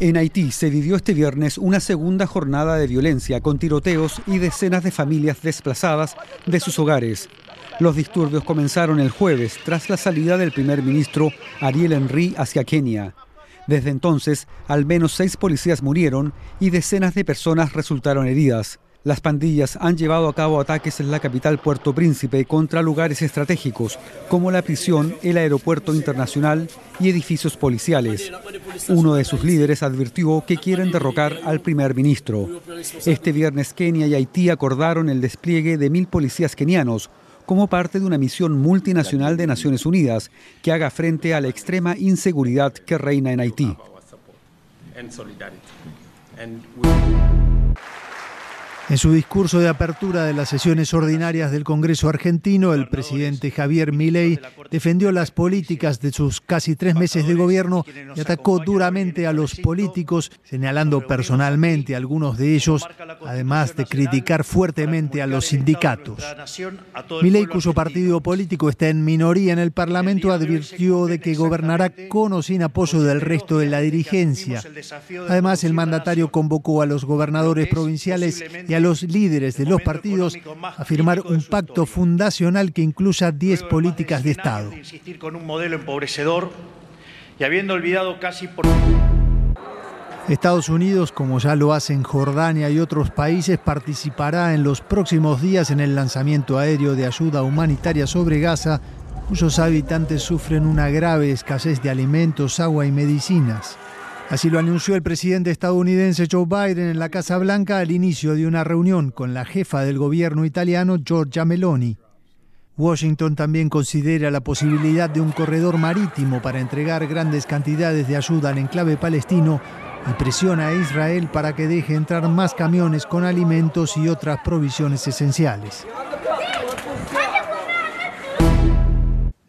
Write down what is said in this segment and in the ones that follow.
En Haití se vivió este viernes una segunda jornada de violencia con tiroteos y decenas de familias desplazadas de sus hogares. Los disturbios comenzaron el jueves tras la salida del primer ministro Ariel Henry hacia Kenia. Desde entonces, al menos seis policías murieron y decenas de personas resultaron heridas. Las pandillas han llevado a cabo ataques en la capital Puerto Príncipe contra lugares estratégicos como la prisión, el aeropuerto internacional y edificios policiales. Uno de sus líderes advirtió que quieren derrocar al primer ministro. Este viernes Kenia y Haití acordaron el despliegue de mil policías kenianos como parte de una misión multinacional de Naciones Unidas que haga frente a la extrema inseguridad que reina en Haití. En su discurso de apertura de las sesiones ordinarias del Congreso argentino, el presidente Javier Milei defendió las políticas de sus casi tres meses de gobierno y atacó duramente a los políticos, señalando personalmente a algunos de ellos, además de criticar fuertemente a los sindicatos. Milei, cuyo partido político está en minoría en el Parlamento, advirtió de que gobernará con o sin apoyo del resto de la dirigencia. Además, el mandatario convocó a los gobernadores provinciales y a los líderes de los partidos a firmar un pacto fundacional que incluya 10 políticas de Estado. Estados Unidos, como ya lo hacen Jordania y otros países, participará en los próximos días en el lanzamiento aéreo de ayuda humanitaria sobre Gaza, cuyos habitantes sufren una grave escasez de alimentos, agua y medicinas. Así lo anunció el presidente estadounidense Joe Biden en la Casa Blanca al inicio de una reunión con la jefa del gobierno italiano Giorgia Meloni. Washington también considera la posibilidad de un corredor marítimo para entregar grandes cantidades de ayuda al enclave palestino y presiona a Israel para que deje entrar más camiones con alimentos y otras provisiones esenciales.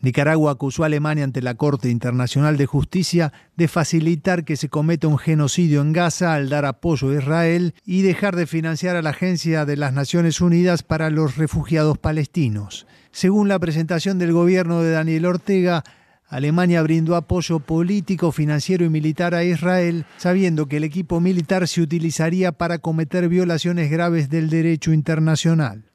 Nicaragua acusó a Alemania ante la Corte Internacional de Justicia de facilitar que se cometa un genocidio en Gaza al dar apoyo a Israel y dejar de financiar a la Agencia de las Naciones Unidas para los Refugiados Palestinos. Según la presentación del gobierno de Daniel Ortega, Alemania brindó apoyo político, financiero y militar a Israel, sabiendo que el equipo militar se utilizaría para cometer violaciones graves del derecho internacional.